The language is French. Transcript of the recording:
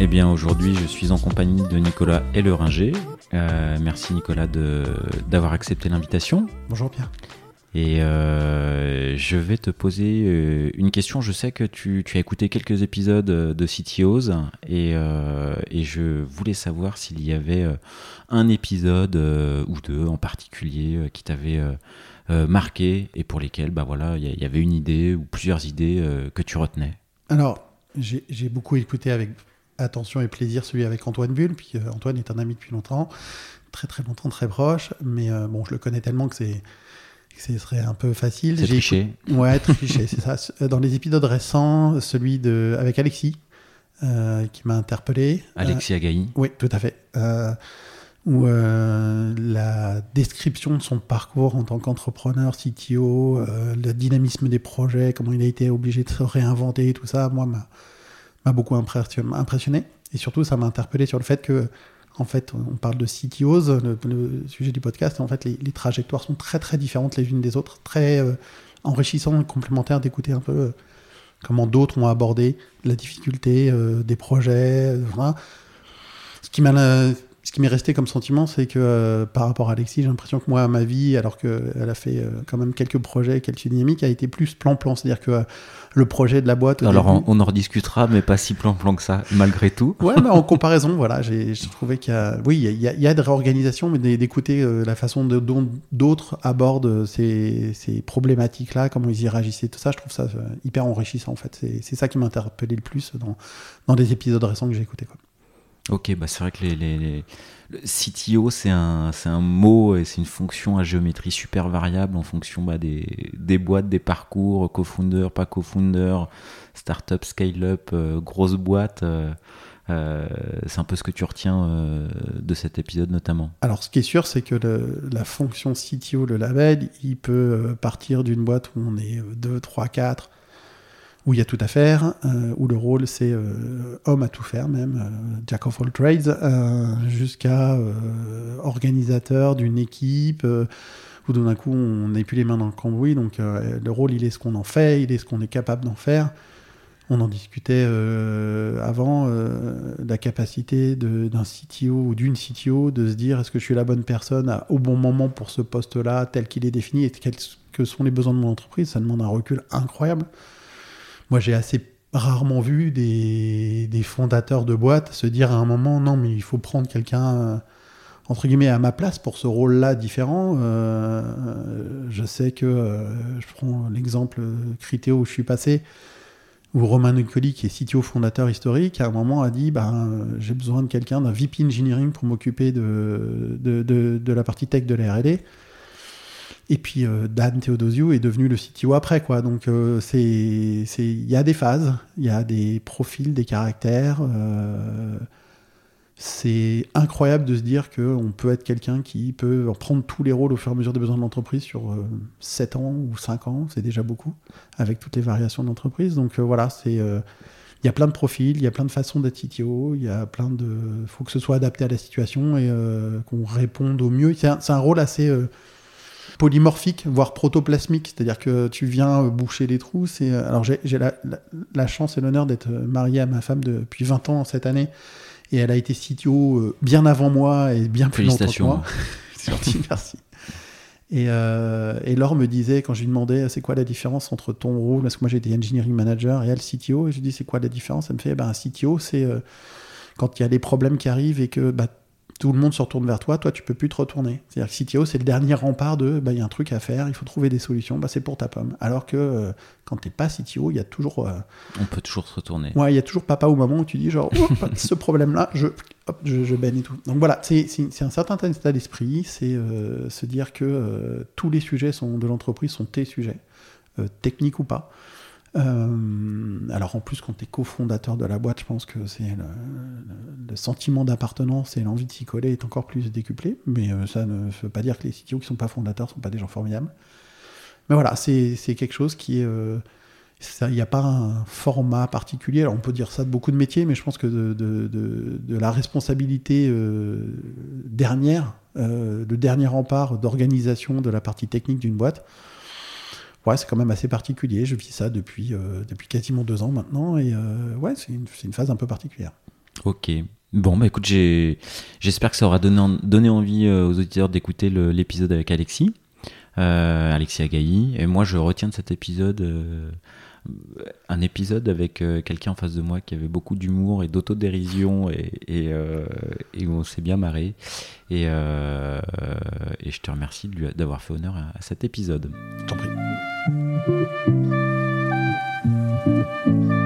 Eh bien aujourd'hui je suis en compagnie de Nicolas Elleringer. Euh, merci Nicolas d'avoir accepté l'invitation. Bonjour Pierre. Et euh, je vais te poser euh, une question. Je sais que tu, as écouté quelques épisodes de CTOs et, et je voulais savoir s'il y avait un épisode ou deux en particulier qui t'avait marqué et pour lesquels bah voilà, il y, avait une idée ou plusieurs idées que tu retenais. Alors, j'ai beaucoup écouté avec attention et plaisir celui avec Antoine Bull, puis euh, Antoine est un ami depuis longtemps, très très longtemps, très proche, mais euh, bon, je le connais tellement que c'est ce serait un peu facile. C'est triché. Ouais, triché, c'est ça. Dans les épisodes récents, celui de avec Alexis, euh, qui m'a interpellé. Alexis Agaï. Oui, tout à fait. où la description de son parcours en tant qu'entrepreneur, CTO, le dynamisme des projets, comment il a été obligé de se réinventer, tout ça, moi, m'a m'a beaucoup impressionné. Et surtout, ça m'a interpellé sur le fait que, en fait, on parle de CTOs, le, sujet du podcast, en fait, les, trajectoires sont très très différentes les unes des autres, très euh, enrichissant et complémentaire d'écouter un peu euh, comment d'autres ont abordé la difficulté euh, des projets. Ce qui m'a ce qui m'est resté comme sentiment, c'est que euh, par rapport à Alexis, j'ai l'impression que moi, ma vie, alors qu'elle a fait euh, quand même quelques projets, quelques dynamiques, a été plus plan-plan. C'est-à-dire que euh, le projet de la boîte. alors on, en rediscutera, mais pas si plan-plan que ça, malgré tout. Ouais, mais en comparaison, voilà, j'ai trouvé qu'il y a. Oui, il y a, y a, de réorganisation, mais d'écouter la façon dont d'autres abordent ces, ces problématiques-là, comment ils y réagissaient, tout ça, je trouve ça hyper enrichissant en fait. C'est ça qui m'a interpellé le plus dans, dans des épisodes récents que j'ai écoutés. Quoi. Ok, bah c'est vrai que le CTO, c'est un, mot et c'est une fonction à géométrie super variable en fonction bah, des, des boîtes, des parcours, co-founder, pas co-founder, startup, scale-up, euh, grosse boîte. Euh, euh, c'est un peu ce que tu retiens de cet épisode notamment. Alors ce qui est sûr, c'est que la fonction CTO, le label, il peut partir d'une boîte où on est 2, 3, 4 où il y a tout à faire, euh, où le rôle c'est euh, homme à tout faire même, euh, jack of all trades, jusqu'à organisateur d'une équipe, où d'un coup on n'est plus les mains dans le cambouis, donc le rôle il est ce qu'on en fait, il est ce qu'on est capable d'en faire. On en discutait avant, la capacité d'un CTO ou d'une CTO de se dire est-ce que je suis la bonne personne au bon moment pour ce poste-là, tel qu'il est défini, et quels que sont les besoins de mon entreprise, ça demande un recul incroyable. Moi, j'ai assez rarement vu des, fondateurs de boîtes se dire à un moment non, mais il faut prendre quelqu'un euh, entre guillemets à ma place pour ce rôle-là différent. Euh, je sais que euh, je prends l'exemple Critéo où je suis passé, où Romain Nicoli, qui est CTO fondateur historique, à un moment a dit ben, j'ai besoin de quelqu'un, d'un VP Engineering pour m'occuper de, de, de, la partie tech de la RD. Et puis euh, Dan Theodosio est devenu le CTO après, quoi. Donc euh, c'est, il y a des phases, il y a des profils, des caractères. Euh, c'est incroyable de se dire qu'on peut être quelqu'un qui peut prendre tous les rôles au fur et à mesure des besoins de l'entreprise sur 7 ans ou 5 ans, c'est déjà beaucoup, avec toutes les variations d'entreprise. Donc voilà, c'est il y a plein de profils, il y a plein de façons d'être CTO, il y a plein de. Faut que ce soit adapté à la situation et qu'on réponde au mieux. C'est un, rôle assez polymorphique, voire protoplasmique, c'est-à-dire que tu viens boucher les trous. C'est alors j'ai la, chance et l'honneur d'être marié à ma femme depuis 20 ans cette année, et elle a été CTO euh, bien avant moi et bien plus longtemps que moi. C'est gentil, merci. Et, euh, et, Laure me disait, quand je lui demandais c'est quoi la différence entre ton rôle, parce que moi j'étais engineering manager et elle CTO, et je lui dis c'est quoi la différence? Elle me fait ben, un CTO, c'est euh, quand il y a des problèmes qui arrivent et que bah, tout le monde se retourne vers toi, toi tu peux plus te retourner. C'est-à-dire que CTO, c'est le dernier rempart de bah, il y a un truc à faire, il faut trouver des solutions, bah, c'est pour ta pomme. Alors que euh, quand tu n'es pas CTO, il y a toujours. Euh, On peut toujours se retourner. Ouais, il y a toujours papa ou maman où tu dis genre, ce problème-là, je, hop, je, je baigne et tout. Donc voilà, c'est un certain état d'esprit, c'est euh, se dire que tous les sujets sont, de l'entreprise sont tes sujets, techniques ou pas. Euh, alors en plus, quand tu es cofondateur de la boîte, je pense que c'est le, sentiment d'appartenance et l'envie de s'y coller est encore plus décuplé. Mais euh, ça ne veut pas dire que les CTO qui sont pas fondateurs sont pas des gens formidables. Mais voilà, c'est quelque chose qui est... Euh, il n'y a pas un format particulier. Alors on peut dire ça de beaucoup de métiers, mais je pense que de, la responsabilité dernière, le dernier rempart d'organisation de la partie technique d'une boîte, ouais, c'est quand même assez particulier. Je vis ça depuis, euh, depuis quasiment deux ans maintenant. Et euh, ouais, c'est une, une, phase un peu particulière. Ok. Bon, bah écoute, j'espère que ça aura donné, donné envie aux auditeurs d'écouter l'épisode avec Alexis, Alexis Agaï. Et moi, je retiens de cet épisode un épisode avec euh, quelqu'un en face de moi qui avait beaucoup d'humour et d'autodérision et, et, euh, on s'est bien marré. Et, euh, et, je te remercie d'avoir fait honneur à, à cet épisode. Je t'en thank you